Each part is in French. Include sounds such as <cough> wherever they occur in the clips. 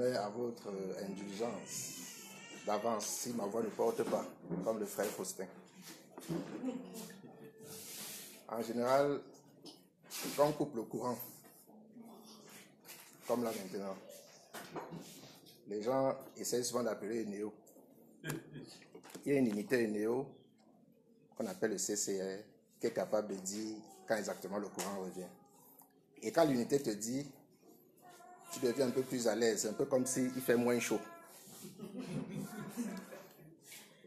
à votre indulgence d'avance si ma voix ne porte pas, comme le frère Faustin. En général, quand on coupe le courant, comme là maintenant, les gens essaient souvent d'appeler Néo. Il y a une unité Néo qu'on appelle le CCR qui est capable de dire quand exactement le courant revient. Et quand l'unité te dit, tu deviens un peu plus à l'aise, un peu comme s'il fait moins chaud.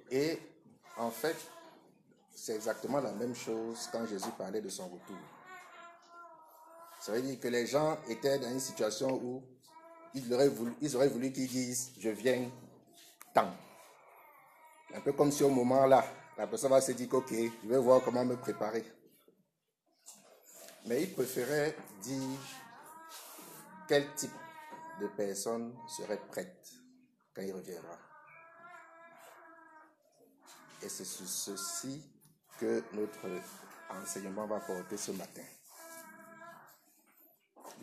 Et en fait, c'est exactement la même chose quand Jésus parlait de son retour. Ça veut dire que les gens étaient dans une situation où ils auraient voulu, ils auraient voulu qu'ils disent Je viens tant. Un peu comme si au moment là, la personne va se dire Ok, je vais voir comment me préparer. Mais ils préféraient dire quel type de personne serait prête quand il reviendra. Et c'est sur ceci que notre enseignement va porter ce matin.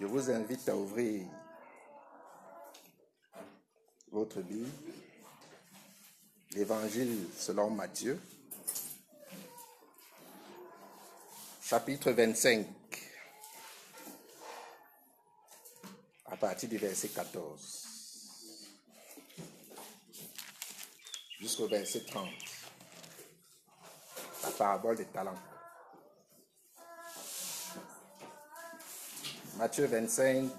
Je vous invite à ouvrir votre Bible, l'Évangile selon Matthieu, chapitre 25, à partir du verset 14 jusqu'au verset 30 la parabole des talents. Matthieu 25,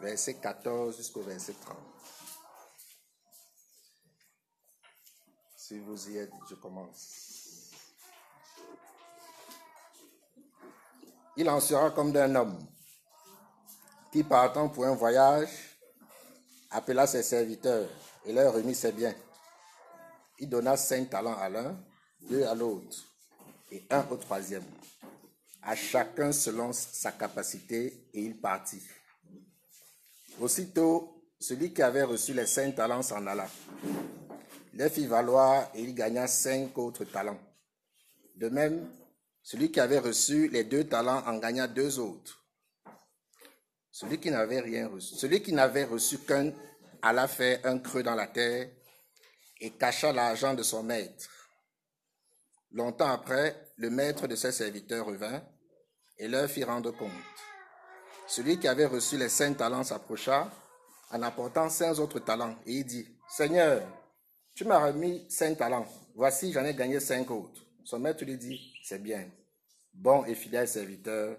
verset 14 jusqu'au verset 30. Si vous y êtes, je commence. Il en sera comme d'un homme qui, partant pour un voyage, appela ses serviteurs et leur remit ses biens. Il donna cinq talents à l'un, deux à l'autre et un au troisième, à chacun selon sa capacité, et il partit. Aussitôt, celui qui avait reçu les cinq talents s'en alla. Les fit valoir et il gagna cinq autres talents. De même, celui qui avait reçu les deux talents en gagna deux autres. Celui qui n'avait rien reçu, celui qui n'avait reçu qu'un, alla faire un creux dans la terre et cacha l'argent de son maître. Longtemps après, le maître de ses serviteurs revint et leur fit rendre compte. Celui qui avait reçu les cinq talents s'approcha en apportant cinq autres talents et il dit, Seigneur, tu m'as remis cinq talents, voici j'en ai gagné cinq autres. Son maître lui dit, c'est bien, bon et fidèle serviteur,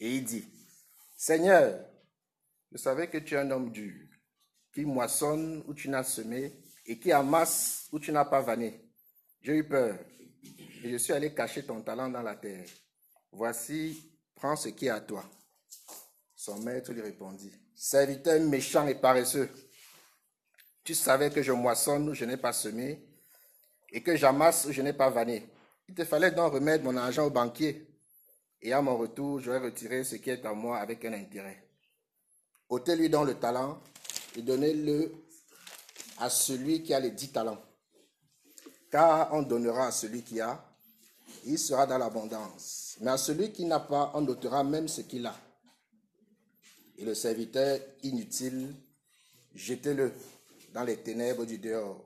et il dit, Seigneur, je savais que tu es un homme dur, qui moissonne où tu n'as semé et qui amasse où tu n'as pas vanné. J'ai eu peur et je suis allé cacher ton talent dans la terre. Voici, prends ce qui est à toi. Son maître lui répondit, serviteur méchant et paresseux, tu savais que je moissonne où je n'ai pas semé et que j'amasse où je n'ai pas vanné. Il te fallait donc remettre mon argent au banquier et à mon retour, j'aurais retiré ce qui est à moi avec un intérêt. ôtez-lui donc le talent et donnez-le à celui qui a les dix talents. Car on donnera à celui qui a il sera dans l'abondance. Mais à celui qui n'a pas, on notera même ce qu'il a. Et le serviteur inutile, jetez-le dans les ténèbres du dehors,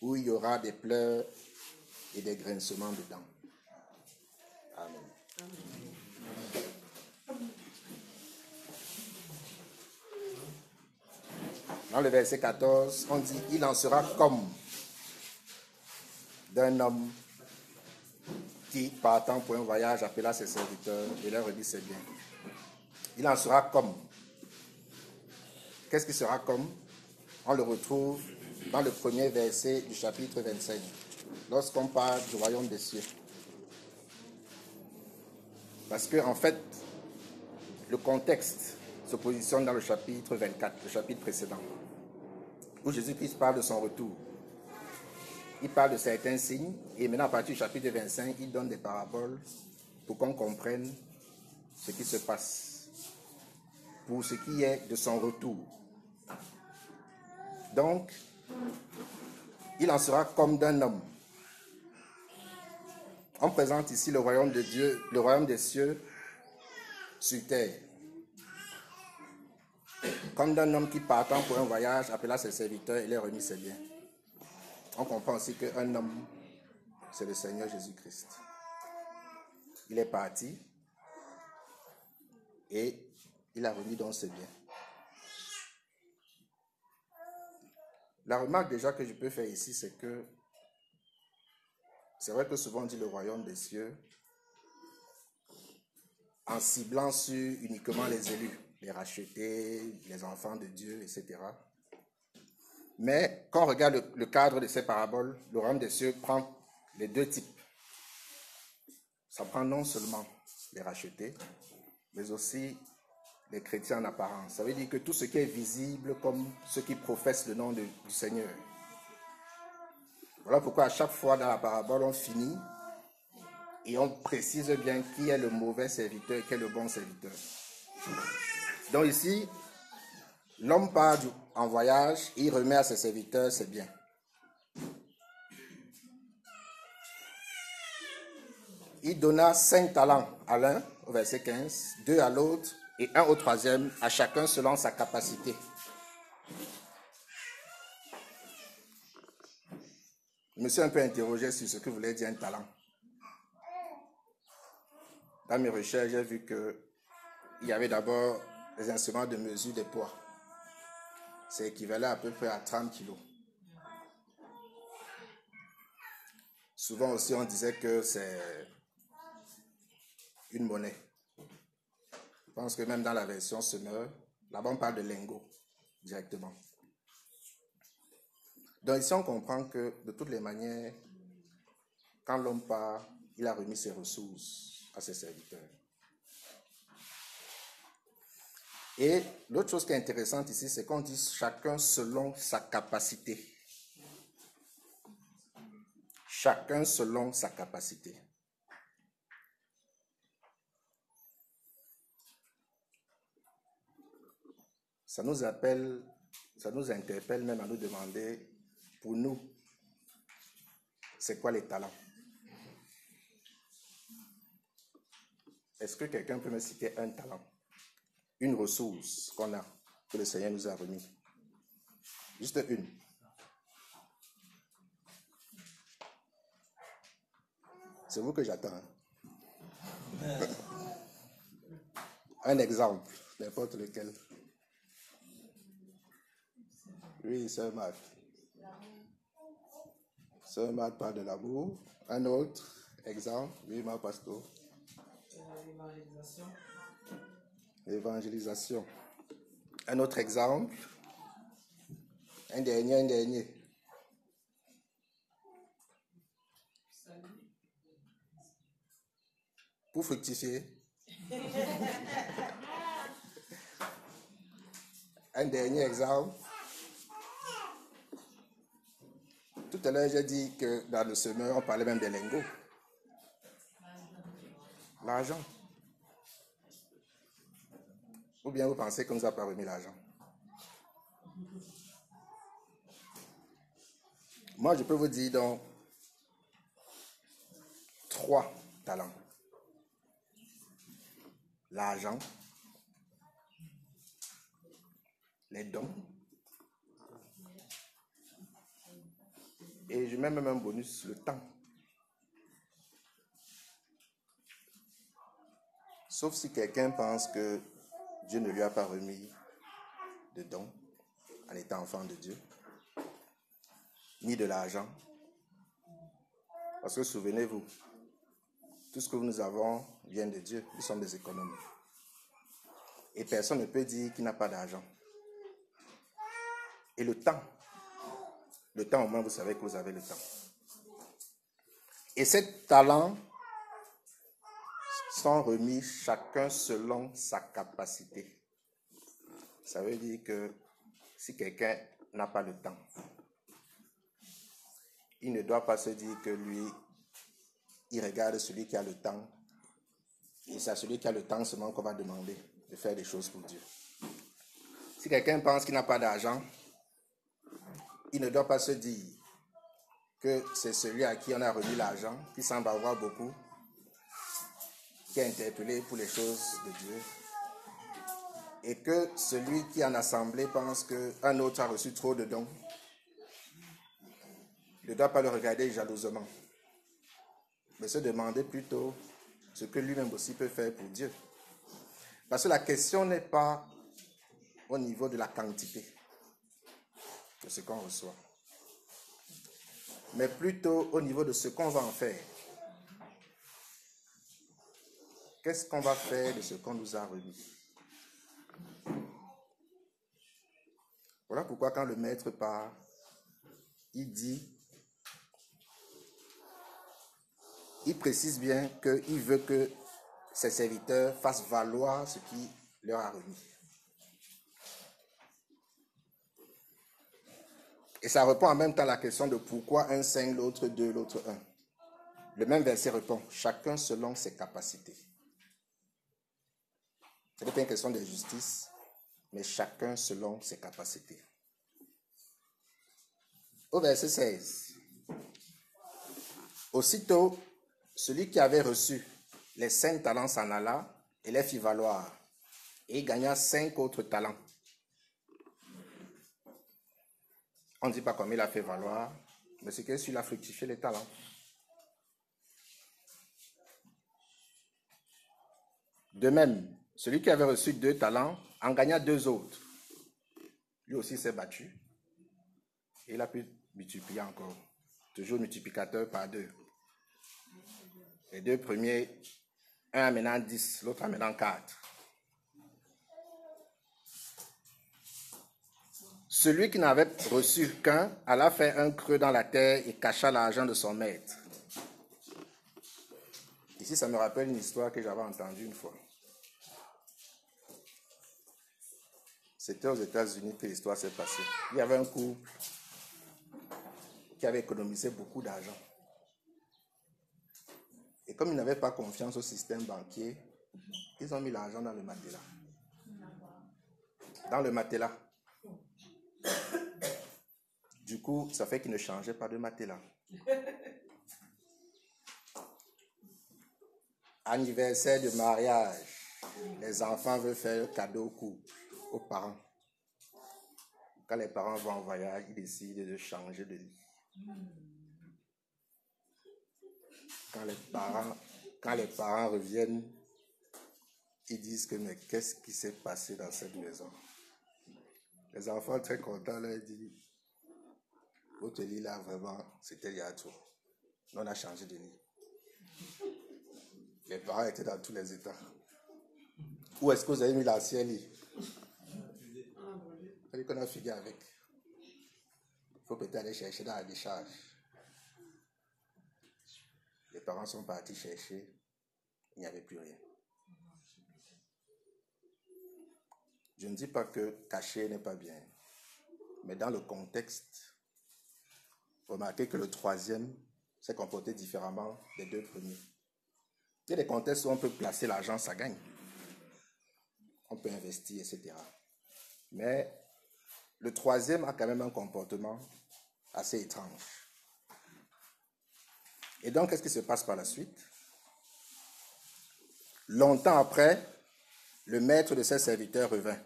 où il y aura des pleurs et des grincements. Amen. Dans le verset 14, on dit, il en sera comme d'un homme qui, partant pour un voyage, appela ses serviteurs et leur dit c'est bien. Il en sera comme. Qu'est-ce qui sera comme? On le retrouve dans le premier verset du chapitre 25, lorsqu'on parle du royaume des cieux. Parce que, en fait, le contexte se dans le chapitre 24, le chapitre précédent, où Jésus-Christ parle de son retour. Il parle de certains signes, et maintenant à partir du chapitre 25, il donne des paraboles pour qu'on comprenne ce qui se passe, pour ce qui est de son retour. Donc, il en sera comme d'un homme. On présente ici le royaume de Dieu, le royaume des cieux sur terre. Comme d'un homme qui partant pour un voyage appela ses serviteurs et les remis ses biens. On comprend aussi qu'un homme, c'est le Seigneur Jésus-Christ. Il est parti et il a remis dans ses biens. La remarque déjà que je peux faire ici, c'est que c'est vrai que souvent on dit le royaume des cieux en ciblant sur uniquement les élus, les rachetés, les enfants de Dieu, etc. Mais quand on regarde le, cadre de ces paraboles, le royaume des cieux prend les deux types. Ça prend non seulement les rachetés, mais aussi les chrétiens en apparence. Ça veut dire que tout ce qui est visible comme ceux qui professent le nom du Seigneur. Voilà pourquoi à chaque fois dans la parabole, on finit et on précise bien qui est le mauvais serviteur et qui est le bon serviteur. Donc ici, l'homme part en voyage, il remet à ses serviteurs ses biens. Il donna cinq talents à l'un, au verset 15, deux à l'autre, et un au troisième, à chacun selon sa capacité. Je me suis un peu interrogé sur ce que voulait dire un talent. Dans mes recherches, j'ai vu qu'il y avait d'abord les instruments de mesure des poids. C'est équivalent à peu près à 30 kilos. Souvent aussi, on disait que c'est une monnaie. Je pense que même dans la version Semeur, là-bas on parle de lingot directement. Donc ici on comprend que de toutes les manières, quand l'homme part, il a remis ses ressources à ses serviteurs. Et l'autre chose qui est intéressante ici, c'est qu'on dit chacun selon sa capacité. Chacun selon sa capacité. Ça nous appelle, ça nous interpelle même à nous demander, pour nous, c'est quoi les talents? Est-ce que quelqu'un peut me citer un talent, une ressource qu'on a, que le Seigneur nous a remis Juste une. C'est vous que j'attends. Hein. un exemple, n'importe lequel. Oui, c'est Marc. Sœur Marc parle de l'amour. Un autre exemple, oui, ma pasteur. L'évangélisation. L'évangélisation. Un autre exemple. Un dernier, un dernier. Pour fructifier. <laughs> un dernier exemple. Tout à l'heure, j'ai dit que dans le semeur, on parlait même des lingots. L'argent. Ou bien vous pensez qu'on nous a pas remis l'argent? Moi, je peux vous dire donc trois talents. L'argent, les dons Et je mets même un bonus, le temps. Sauf si quelqu'un pense que Dieu ne lui a pas remis de dons en étant enfant de Dieu, ni de l'argent. Parce que souvenez-vous, tout ce que nous avons vient de Dieu. Nous sommes des économes. Et personne ne peut dire qu'il n'a pas d'argent. Et le temps le temps, au moins, vous savez que vous avez le temps. Et ces talents sont remis chacun selon sa capacité. Ça veut dire que si quelqu'un n'a pas le temps, il ne doit pas se dire que lui, il regarde celui qui a le temps. Et c'est à celui qui a le temps seulement qu'on va demander de faire des choses pour Dieu. Si quelqu'un pense qu'il n'a pas d'argent, il ne doit pas se dire que c'est celui à qui on a remis l'argent, qui semble avoir beaucoup, qui est interpellé pour les choses de Dieu. Et que celui qui en assemblée pense qu'un autre a reçu trop de dons, ne doit pas le regarder jalousement, mais se demander plutôt ce que lui-même aussi peut faire pour Dieu. Parce que la question n'est pas au niveau de la quantité de ce qu'on reçoit, mais plutôt au niveau de ce qu'on va en faire. Qu'est-ce qu'on va faire de ce qu'on nous a remis? Voilà pourquoi quand le maître part, il dit, il précise bien qu'il veut que ses serviteurs fassent valoir ce qu'il leur a remis. Et ça répond en même temps à la question de pourquoi un cinq, l'autre deux, l'autre un. Le même verset répond, chacun selon ses capacités. Ce n'est pas une question de justice, mais chacun selon ses capacités. Au verset 16. Aussitôt, celui qui avait reçu les cinq talents s'en alla et les fit valoir, et il gagna cinq autres talents. On ne dit pas comment il a fait valoir, mais c'est qu'il a fructifié les talents. De même, celui qui avait reçu deux talents en gagna deux autres. Lui aussi s'est battu. Et il a pu multiplier encore. Toujours multiplicateur par deux. Les deux premiers, un amenant 10, l'autre amenant 4. Celui qui n'avait reçu qu'un alla faire un creux dans la terre et cacha l'argent de son maître. Ici, ça me rappelle une histoire que j'avais entendue une fois. C'était aux États-Unis que l'histoire s'est passée. Il y avait un couple qui avait économisé beaucoup d'argent. Et comme ils n'avaient pas confiance au système banquier, ils ont mis l'argent dans le matelas. Dans le matelas. Du coup, ça fait qu'ils ne changeaient pas de matelas. Anniversaire de mariage. Les enfants veulent faire un cadeau au couple, aux parents. Quand les parents vont en voyage, ils décident de changer de lit. Quand les parents, quand les parents reviennent, ils disent que mais qu'est-ce qui s'est passé dans cette maison? Les enfants très contents leur disent, votre lit là vraiment, c'était il y a tout. On a changé de lit. Les parents étaient dans tous les états. Où est-ce que vous avez mis l'ancien lit? A avec. Il faut peut-être aller chercher dans la décharge. Les parents sont partis chercher, il n'y avait plus rien. Je ne dis pas que cacher n'est pas bien, mais dans le contexte, remarquez que le troisième s'est comporté différemment des deux premiers. Il y a des contextes où on peut placer l'argent, ça gagne. On peut investir, etc. Mais le troisième a quand même un comportement assez étrange. Et donc, qu'est-ce qui se passe par la suite? Longtemps après, le maître de ses serviteurs revint.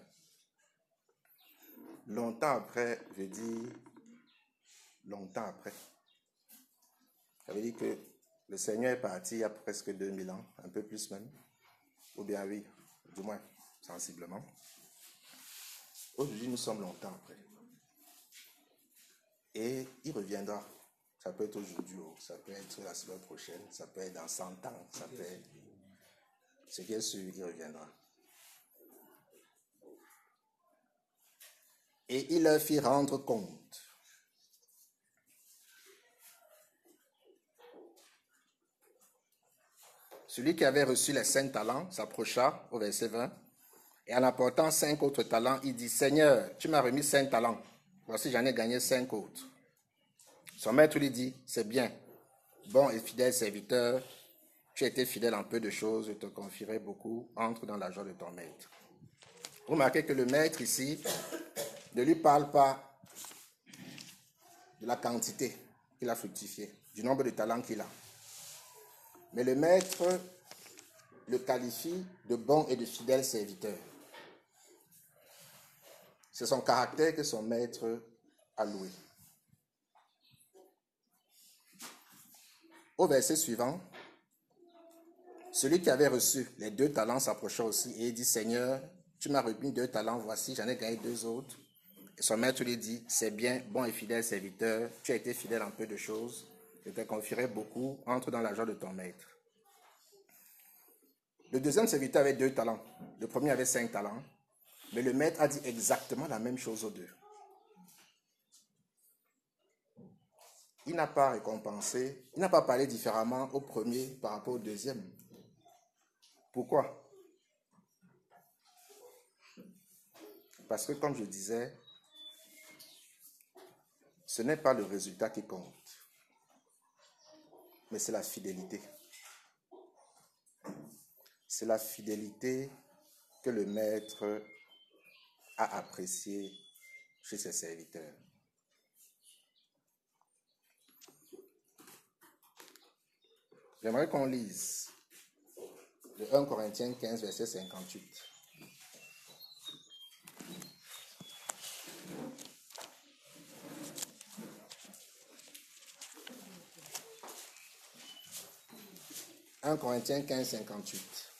Longtemps après, je dis longtemps après. Ça veut dire que le Seigneur est parti il y a presque 2000 ans, un peu plus même. Ou bien oui, du moins sensiblement. Aujourd'hui, nous sommes longtemps après. Et il reviendra. Ça peut être aujourd'hui, ça peut être la semaine prochaine, ça peut être dans 100 ans, ça peut être... Ce qui est sûr, il reviendra. Et il leur fit rendre compte. Celui qui avait reçu les cinq talents s'approcha au verset 20 Et en apportant cinq autres talents, il dit, Seigneur, tu m'as remis cinq talents. Voici, j'en ai gagné cinq autres. Son maître lui dit, c'est bien, bon et fidèle serviteur, tu as été fidèle en peu de choses, je te confierai beaucoup, entre dans la joie de ton maître. Vous remarquez que le maître ici ne lui parle pas de la quantité qu'il a fructifié, du nombre de talents qu'il a. Mais le maître le qualifie de bon et de fidèle serviteur. C'est son caractère que son maître a loué. Au verset suivant, celui qui avait reçu les deux talents s'approcha aussi et dit, Seigneur, tu m'as remis deux talents, voici, j'en ai gagné deux autres. Et son maître lui dit, c'est bien, bon et fidèle serviteur, tu as été fidèle en peu de choses, je te confierai beaucoup, entre dans la joie de ton maître. Le deuxième serviteur avait deux talents, le premier avait cinq talents, mais le maître a dit exactement la même chose aux deux. Il n'a pas récompensé, il n'a pas parlé différemment au premier par rapport au deuxième. Pourquoi? Parce que comme je disais, ce n'est pas le résultat qui compte, mais c'est la fidélité. C'est la fidélité que le maître a appréciée chez ses serviteurs. J'aimerais qu'on lise le 1 Corinthiens 15, verset 58. 1 Corinthiens 15, 58.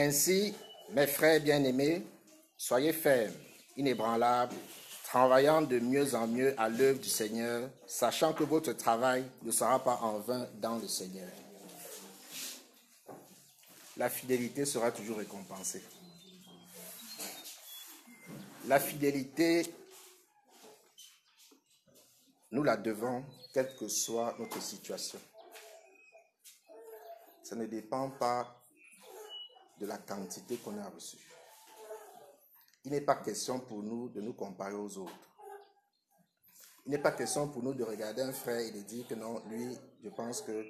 Ainsi, mes frères bien-aimés, soyez fermes, inébranlables, travaillant de mieux en mieux à l'œuvre du Seigneur, sachant que votre travail ne sera pas en vain dans le Seigneur. La fidélité sera toujours récompensée. La fidélité, nous la devons, quelle que soit notre situation. Ça ne dépend pas de la quantité qu'on a reçue. Il n'est pas question pour nous de nous comparer aux autres. Il n'est pas question pour nous de regarder un frère et de dire que non, lui, je pense que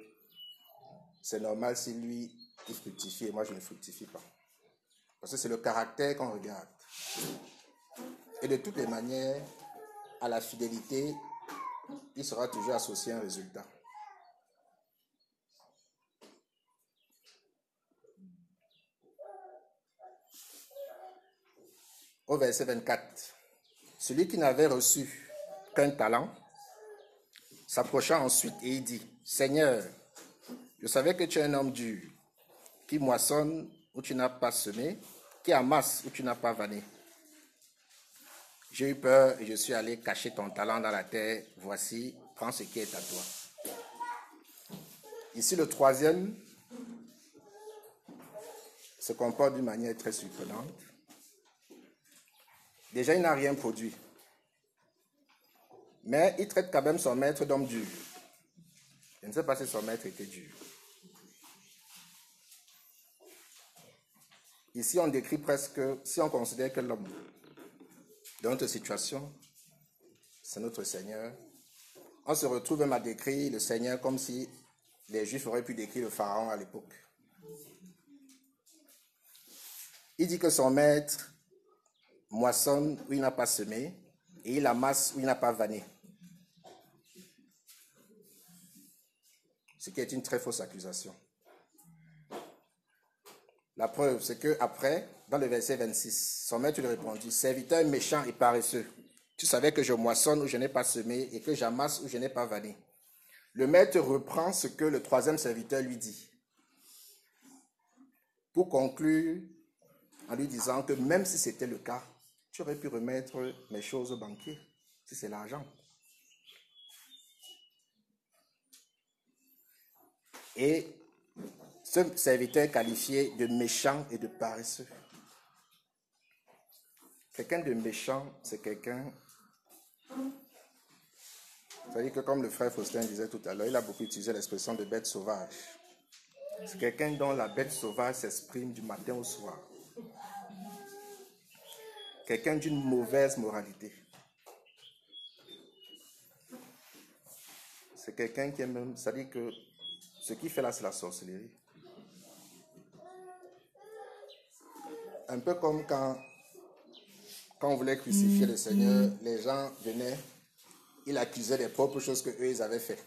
c'est normal si lui, il fructifie et moi, je ne fructifie pas. Parce que c'est le caractère qu'on regarde. Et de toutes les manières, à la fidélité, il sera toujours associé un résultat. Au verset 24, celui qui n'avait reçu qu'un talent s'approcha ensuite et il dit, Seigneur, je savais que tu es un homme dur, qui moissonne où tu n'as pas semé, qui amasse où tu n'as pas vanné. J'ai eu peur et je suis allé cacher ton talent dans la terre. Voici, prends ce qui est à toi. Ici, le troisième se comporte d'une manière très surprenante. Déjà, il n'a rien produit. Mais il traite quand même son maître d'homme dur. Je ne sais pas si son maître était dur. Ici, on décrit presque, si on considère que l'homme dans notre situation, c'est notre Seigneur. On se retrouve même à décrire le Seigneur comme si les Juifs auraient pu décrire le Pharaon à l'époque. Il dit que son maître moissonne où il n'a pas semé et il amasse où il n'a pas vanné. Ce qui est une très fausse accusation. La preuve, c'est que après, dans le verset 26, son maître lui répondit, serviteur méchant et paresseux, tu savais que je moissonne où je n'ai pas semé et que j'amasse où je n'ai pas vanné. Le maître reprend ce que le troisième serviteur lui dit. Pour conclure en lui disant que même si c'était le cas, tu aurais pu remettre mes choses au banquier, si c'est l'argent. Et ce serviteur qualifié de méchant et de paresseux. Quelqu'un de méchant, c'est quelqu'un C'est-à-dire que comme le frère Faustin disait tout à l'heure, il a beaucoup utilisé l'expression de bête sauvage. C'est quelqu'un dont la bête sauvage s'exprime du matin au soir. Quelqu'un d'une mauvaise moralité. C'est quelqu'un qui est même, c'est-à-dire que ce qu'il fait là, c'est la sorcellerie. Un peu comme quand, quand on voulait crucifier le Seigneur, les gens venaient, ils accusaient les propres choses que eux ils avaient fait.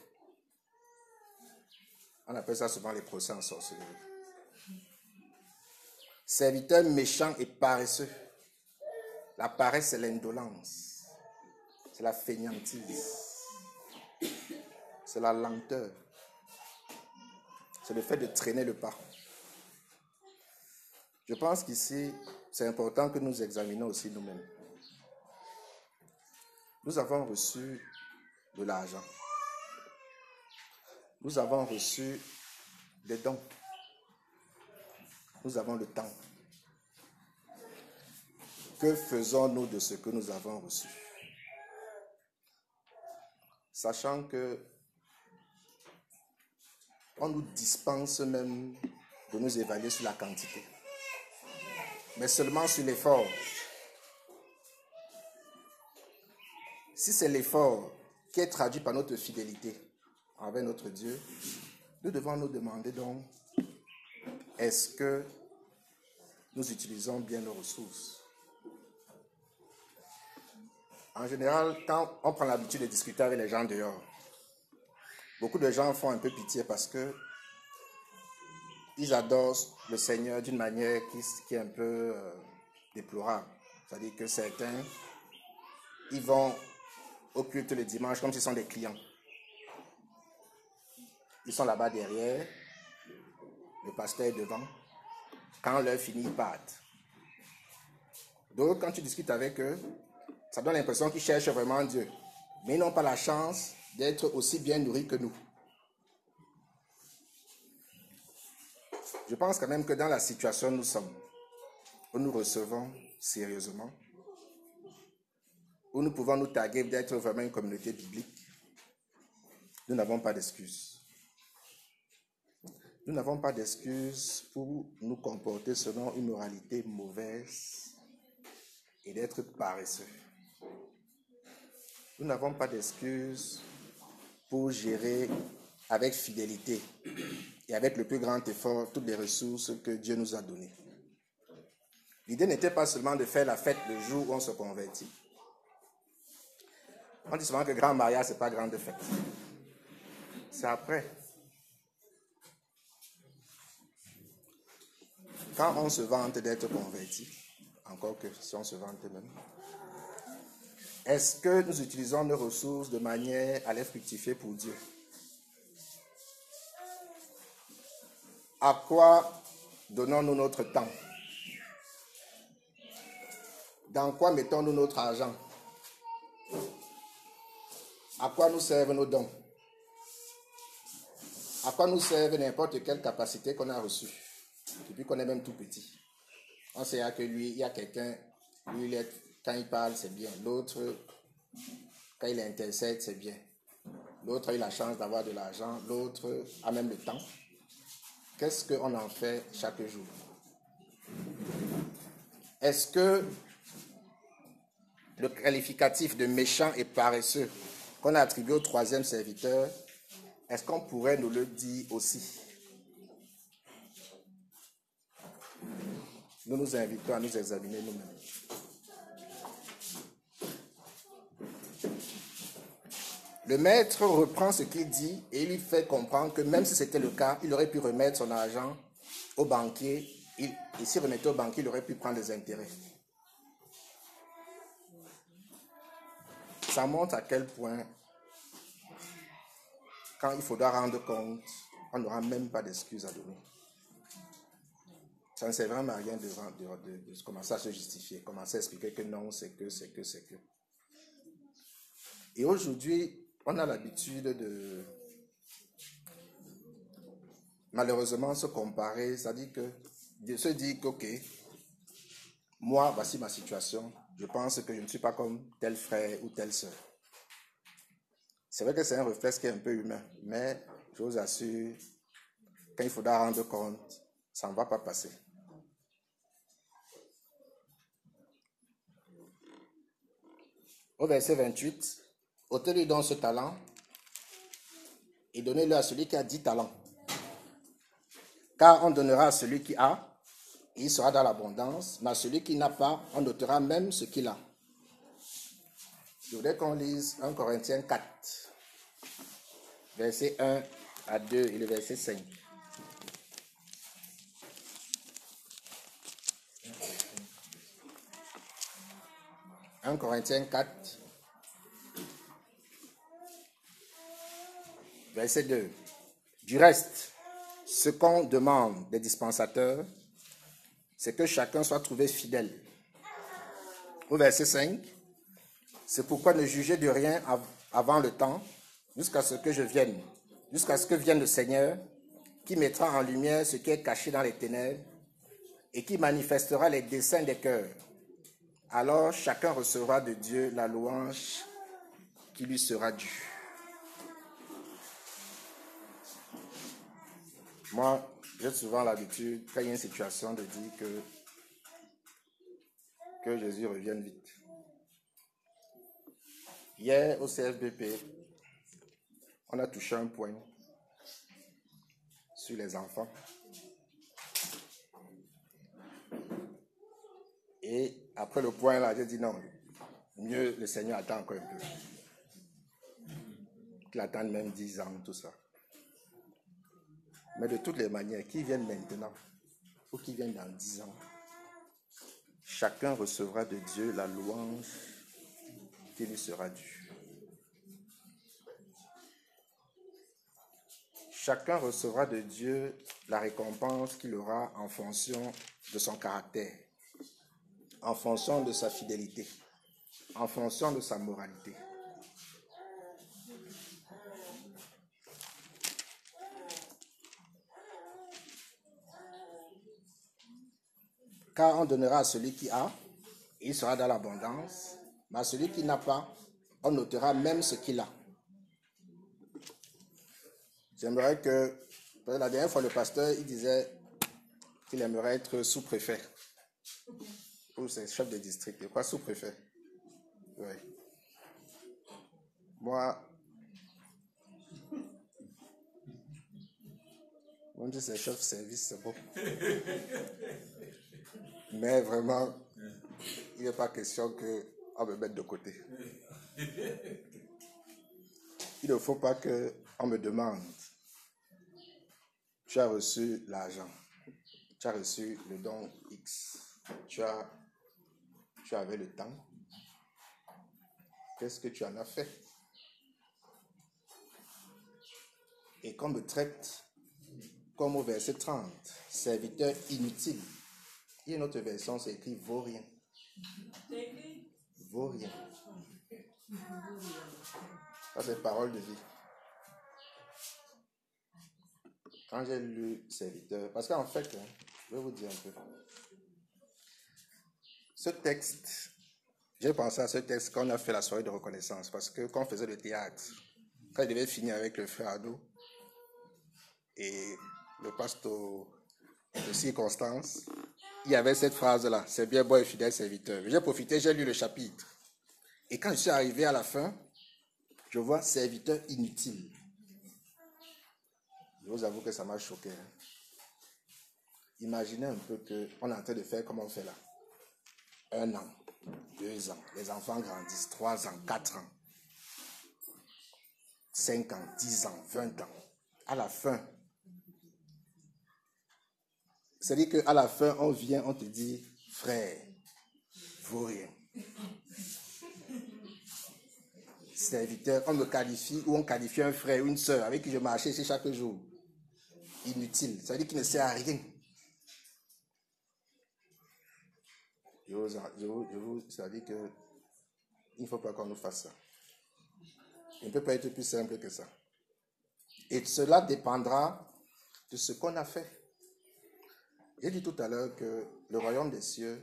On appelle ça souvent les procès en sorcellerie. Serviteur méchant et paresseux. La paresse, c'est l'indolence. C'est la fainéantise. C'est la lenteur. C'est le fait de traîner le pas. Je pense qu'ici, c'est important que nous examinions aussi nous-mêmes. Nous avons reçu de l'argent. Nous avons reçu des dons. Nous avons le temps. Que faisons-nous de ce que nous avons reçu? Sachant que on nous dispense même de nous évaluer sur la quantité, mais seulement sur l'effort. Si c'est l'effort qui est traduit par notre fidélité envers notre Dieu, nous devons nous demander donc, est-ce que nous utilisons bien nos ressources? En général, quand on prend l'habitude de discuter avec les gens dehors, beaucoup de gens font un peu pitié parce que ils adorent le Seigneur d'une manière qui, est un peu euh, déplorable. C'est-à-dire que certains, ils vont au culte le dimanche comme s'ils sont des clients. Ils sont là-bas derrière, le pasteur est devant. Quand l'heure finit, ils partent. Donc, quand tu discutes avec eux, ça donne l'impression qu'ils cherchent vraiment Dieu. Mais ils n'ont pas la chance d'être aussi bien nourris que nous. Je pense quand même que dans la situation où nous sommes, où nous recevons sérieusement, où nous pouvons nous taguer d'être vraiment une communauté biblique, nous n'avons pas d'excuses. Nous n'avons pas d'excuses pour nous comporter selon une moralité mauvaise et d'être paresseux. Nous n'avons pas d'excuses pour gérer avec fidélité et avec le plus grand effort toutes les ressources que Dieu nous a données. L'idée n'était pas seulement de faire la fête le jour où on se convertit. On dit souvent que grand mariage, ce n'est pas grande fête. C'est après. Quand on se vante d'être converti, encore que si on se vante même, est-ce que nous utilisons nos ressources de manière à les fructifier pour Dieu? À quoi donnons-nous notre temps? Dans quoi mettons-nous notre argent? À quoi nous servent nos dons? À quoi nous servent n'importe quelle capacité qu'on a reçue? Depuis qu'on est même tout petit. On sait que lui, il y a quelqu'un, lui, quand il parle, c'est bien. L'autre, quand il intercède, c'est bien. L'autre a eu la chance d'avoir de l'argent. L'autre a même le temps. Qu'est-ce qu'on en fait chaque jour? Est-ce que le qualificatif de méchant et paresseux qu'on a attribué au troisième serviteur, est-ce qu'on pourrait nous le dire aussi? Nous nous invitons à nous examiner nous-mêmes. Le maître reprend ce qu'il dit et lui fait comprendre que même si c'était le cas, il aurait pu remettre son argent au banquier. et s'il remettait au banquier, il aurait pu prendre des intérêts. Ça montre à quel point, quand il faudra rendre compte, on n'aura même pas d'excuses à donner. Ça ne sert vraiment à rien de, de, commencer à se justifier, commencer à expliquer que non, c'est que, c'est que, c'est que. Et aujourd'hui, on a l'habitude de malheureusement se comparer, c'est-à-dire que de se dire que, ok, moi, voici ma situation, je pense que je ne suis pas comme tel frère ou telle soeur. C'est vrai que c'est un réflexe qui est un peu humain, mais je vous assure, quand il faudra rendre compte, ça ne va pas passer. Au verset 28, ôtez-lui donc ce talent et donnez-le à celui qui a dix talents. Car on donnera à celui qui a, et il sera dans l'abondance, mais à celui qui n'a pas, on notera même ce qu'il a. Je voudrais qu'on lise 1 Corinthiens 4, verset 1 à 2 et le verset 5. 1 Corinthiens 4, verset 2. Du reste, ce qu'on demande des dispensateurs, c'est que chacun soit trouvé fidèle. Au verset 5, c'est pourquoi ne jugez de rien avant le temps, jusqu'à ce que je vienne, jusqu'à ce que vienne le Seigneur, qui mettra en lumière ce qui est caché dans les ténèbres et qui manifestera les desseins des cœurs. Alors chacun recevra de Dieu la louange qui lui sera due. Moi, j'ai souvent l'habitude, quand il y a une situation, de dire que, que Jésus revienne vite. Hier, au CFBP, on a touché un point sur les enfants. Et après le point là, j'ai dit non, mieux le Seigneur attend encore un peu. Qu'il attende même 10 ans, tout ça. Mais de toutes les manières, qui viennent maintenant ou qui viennent dans 10 ans, chacun recevra de Dieu la louange qui lui sera due. Chacun recevra de Dieu la récompense qu'il aura en fonction de son caractère en fonction de sa fidélité, en fonction de sa moralité. Car on donnera à celui qui a, il sera dans l'abondance, mais à celui qui n'a pas, on notera même ce qu'il a. J'aimerais que, la dernière fois, le pasteur, il disait qu'il aimerait être sous-préfet c'est chef de district, quoi sous-préfet. Oui. Moi, on dit c'est chef service, c'est bon. Mais vraiment, il n'est pas question qu'on me mette de côté. Il ne faut pas qu'on me demande, tu as reçu l'argent, tu as reçu le don X, tu as tu avais le temps, qu'est-ce que tu en as fait? Et qu'on me traite comme au verset 30, serviteur inutile. Il y a une autre version, c'est écrit vaut rien. Vaut rien. Ça, c'est parole de vie. Quand j'ai lu serviteur, parce qu'en fait, hein, je vais vous dire un peu. Ce texte, j'ai pensé à ce texte quand on a fait la soirée de reconnaissance, parce que quand on faisait le théâtre, quand il devait finir avec le frère et le pasteur de circonstance, il y avait cette phrase-là, c'est bien bon et fidèle serviteur. J'ai profité, j'ai lu le chapitre. Et quand je suis arrivé à la fin, je vois serviteur inutile. Je vous avoue que ça m'a choqué. Hein. Imaginez un peu qu'on est en train de faire comme on fait là un an, deux ans. Les enfants grandissent, trois ans, quatre ans, cinq ans, dix ans, vingt ans. À la fin, c'est-à-dire qu'à la fin, on vient, on te dit, frère, vaut rien. Serviteur, on me qualifie ou on qualifie un frère ou une soeur avec qui je marchais chaque jour. Inutile. Ça veut dire qu'il ne sert à rien. Je vous, je vous, ça dit que il ne faut pas qu'on nous fasse ça. Il ne peut pas être plus simple que ça. Et cela dépendra de ce qu'on a fait. J'ai dit tout à l'heure que le royaume des cieux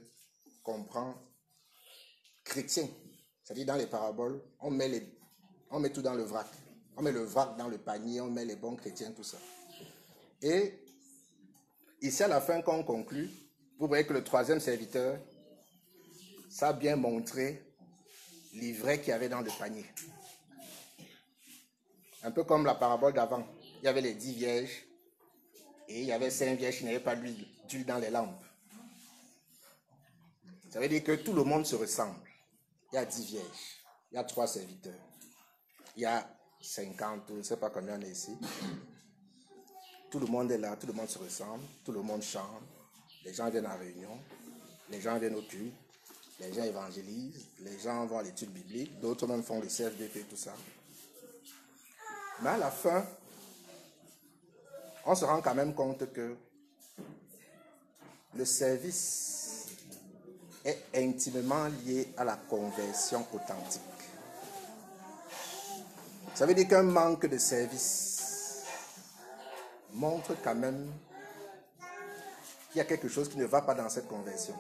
comprend chrétien. C'est-à-dire dans les paraboles, on met les, tout dans le vrac. On met le vrac dans le panier, on met les bons chrétiens, tout ça. Et ici, à la fin, quand on conclut, vous voyez que le troisième serviteur, ça a bien montré l'ivraie qu'il y avait dans le panier. Un peu comme la parabole d'avant. Il y avait les dix vierges et il y avait cinq vierges qui n'avaient pas d'huile dans les lampes. Ça veut dire que tout le monde se ressemble. Il y a dix vierges, il y a trois serviteurs, il y a cinquante, je ne sais pas combien on est ici. Tout le monde est là, tout le monde se ressemble, tout le monde chante, les gens viennent en réunion, les gens viennent au culte, les gens évangélisent, les gens vont à l'étude biblique, d'autres même font le CFDP, tout ça. Mais à la fin, on se rend quand même compte que le service est intimement lié à la conversion authentique. Ça veut dire qu'un manque de service montre quand même qu'il y a quelque chose qui ne va pas dans cette conversion.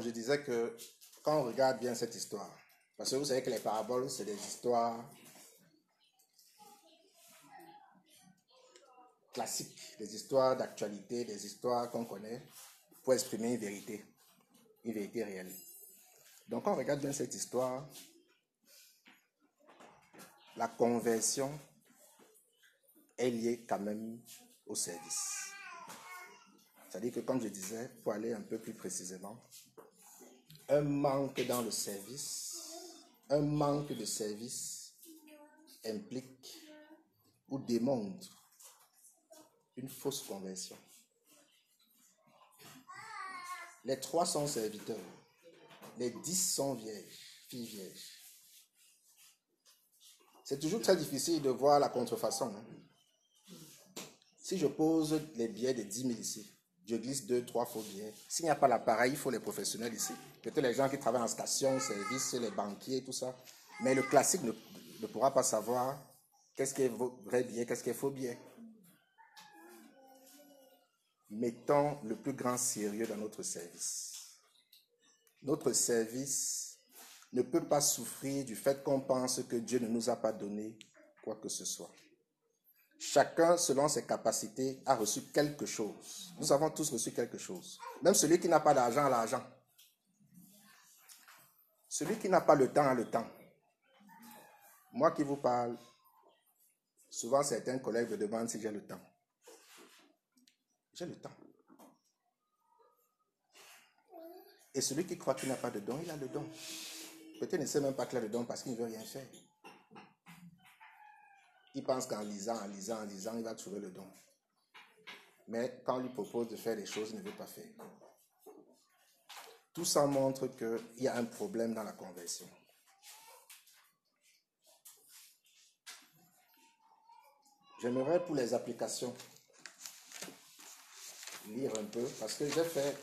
Je disais que quand on regarde bien cette histoire, parce que vous savez que les paraboles, c'est des histoires classiques, des histoires d'actualité, des histoires qu'on connaît pour exprimer une vérité, une vérité réelle. Donc quand on regarde bien cette histoire, la conversion est liée quand même au service. C'est-à-dire que, comme je disais, pour aller un peu plus précisément, un manque dans le service, un manque de service implique ou démontre une fausse conversion. Les trois sont serviteurs, les dix sont vierges, filles vierges. C'est toujours très difficile de voir la contrefaçon. Hein. Si je pose les billets de 10 000 ici, je glisse deux, trois faux billets. S'il n'y a pas l'appareil, il faut les professionnels ici. Peut-être les gens qui travaillent en station, service, les banquiers, tout ça. Mais le classique ne, pourra pas savoir qu'est-ce qui est vrai billet, qu'est-ce qui est faux billet. Mettons le plus grand sérieux dans notre service. Notre service ne peut pas souffrir du fait qu'on pense que Dieu ne nous a pas donné quoi que ce soit. Chacun, selon ses capacités, a reçu quelque chose. Nous avons tous reçu quelque chose. Même celui qui n'a pas d'argent a l'argent. Celui qui n'a pas le temps a le temps. Moi qui vous parle, souvent certains collègues me demandent si j'ai le temps. J'ai le temps. Et celui qui croit qu'il n'a pas de don, il a le don. Peut-être ne sait même pas qu'il a le don parce qu'il ne veut rien faire. Il pense qu'en lisant, en lisant, en lisant, il va trouver le don. Mais quand on lui propose de faire des choses, il ne veut pas faire. Tout ça montre qu'il y a un problème dans la conversion. J'aimerais pour les applications lire un peu parce que j'ai fait,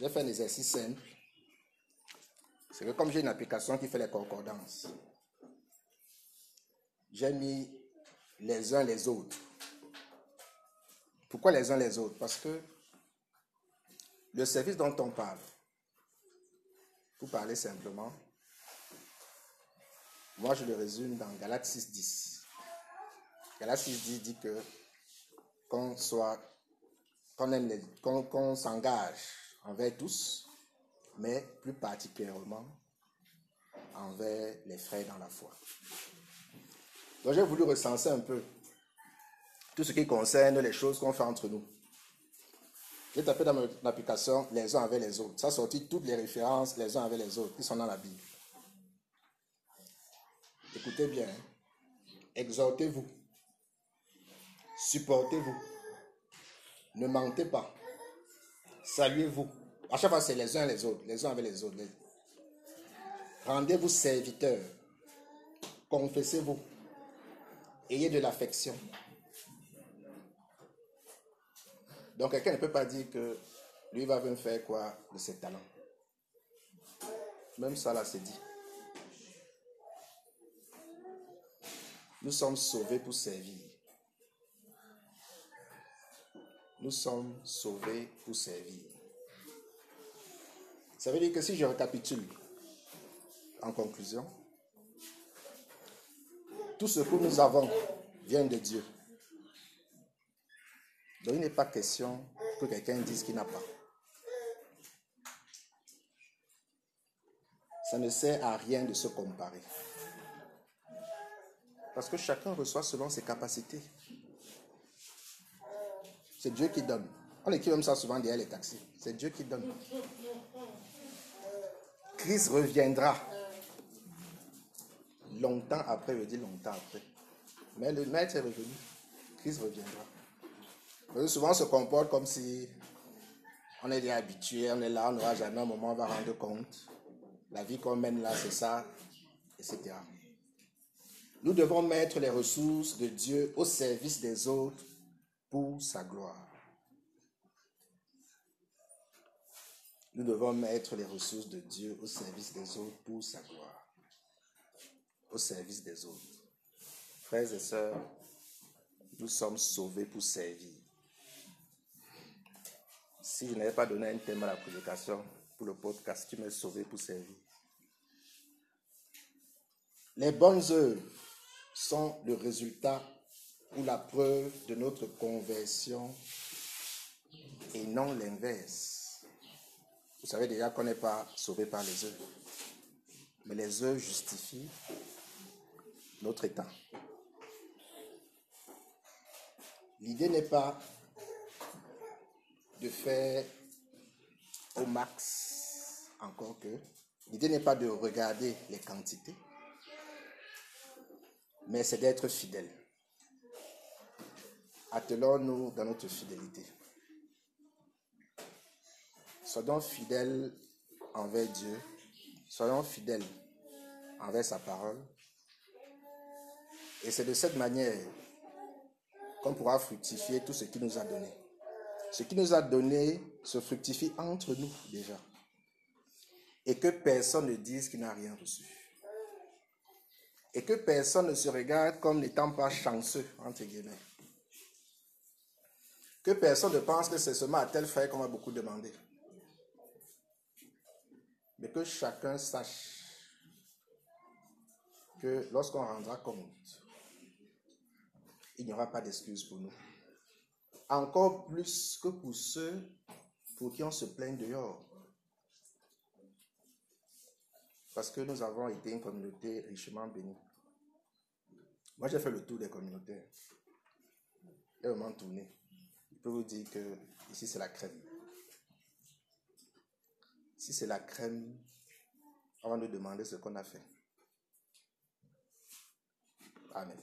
j'ai fait un exercice simple. C'est que comme j'ai une application qui fait les concordances, j'ai mis les uns les autres. Pourquoi les uns les autres? Parce que le service dont on parle, pour parler simplement, moi je le résume dans Galates 6.10. Galates 6.10 dit que qu'on soit, qu'on s'engage envers tous, mais plus particulièrement envers les frères dans la foi. Donc j'ai voulu recenser un peu tout ce qui concerne les choses qu'on fait entre nous. J'ai tapé dans mon application les uns avec les autres. Ça a sorti toutes les références les uns avec les autres qui sont dans la Bible. Écoutez bien. Hein. Exhortez-vous. Supportez-vous. Ne mentez pas. Saluez-vous. À chaque fois, c'est les uns les autres, les uns avec les autres. Rendez-vous serviteurs. Confessez-vous. Ayez de l'affection. Donc quelqu'un ne peut pas dire que lui va venir faire quoi de ses talents. Même ça là c'est dit. Nous sommes sauvés pour servir. Nous sommes sauvés pour servir. Ça veut dire que si je récapitule en conclusion, tout ce que nous avons vient de Dieu. Donc il n'est pas question que quelqu'un dise qu'il n'a pas. Ça ne sert à rien de se comparer. Parce que chacun reçoit selon ses capacités. C'est Dieu qui donne. On écrit même ça souvent derrière les taxis. C'est Dieu qui donne. Christ reviendra. Longtemps après, je dis longtemps après. Mais le maître est revenu. Christ reviendra. souvent, on se comporte comme si on est habitué, on est là, on n'aura jamais un moment, on va rendre compte. La vie qu'on mène là, c'est ça, etc. Nous devons mettre les ressources de Dieu au service des autres pour sa gloire. Nous devons mettre les ressources de Dieu au service des autres pour sa gloire. Service des autres. Frères et sœurs, nous sommes sauvés pour servir. Si je n'avais pas donné un thème à la prédication pour le podcast, tu m'es sauvé pour servir. Les bonnes œuvres sont le résultat ou la preuve de notre conversion et non l'inverse. Vous savez déjà qu'on n'est pas sauvé par les œuvres, mais les œuvres justifient notre état. L'idée n'est pas de faire au max encore que. L'idée n'est pas de regarder les quantités, mais c'est d'être fidèle. Attelons-nous dans notre fidélité. Soyons fidèles envers Dieu. Soyons fidèles envers sa parole. Et c'est de cette manière qu'on pourra fructifier tout ce qu'il nous a donné. Ce qu'il nous a donné se fructifie entre nous déjà. Et que personne ne dise qu'il n'a rien reçu et que personne ne se regarde comme n'étant pas chanceux, entre guillemets. Que personne ne pense que c'est seulement à tel frère qu'on va beaucoup demander. Mais que chacun sache que lorsqu'on rendra compte, il n'y aura pas d'excuse pour nous. Encore plus que pour ceux pour qui on se plaint dehors. Parce que nous avons été une communauté richement bénie. Moi, j'ai fait le tour des communautés. J'ai vraiment tourné. Je peux vous dire que ici, c'est la crème. Si c'est la crème, on va nous demander ce qu'on a fait. Amen.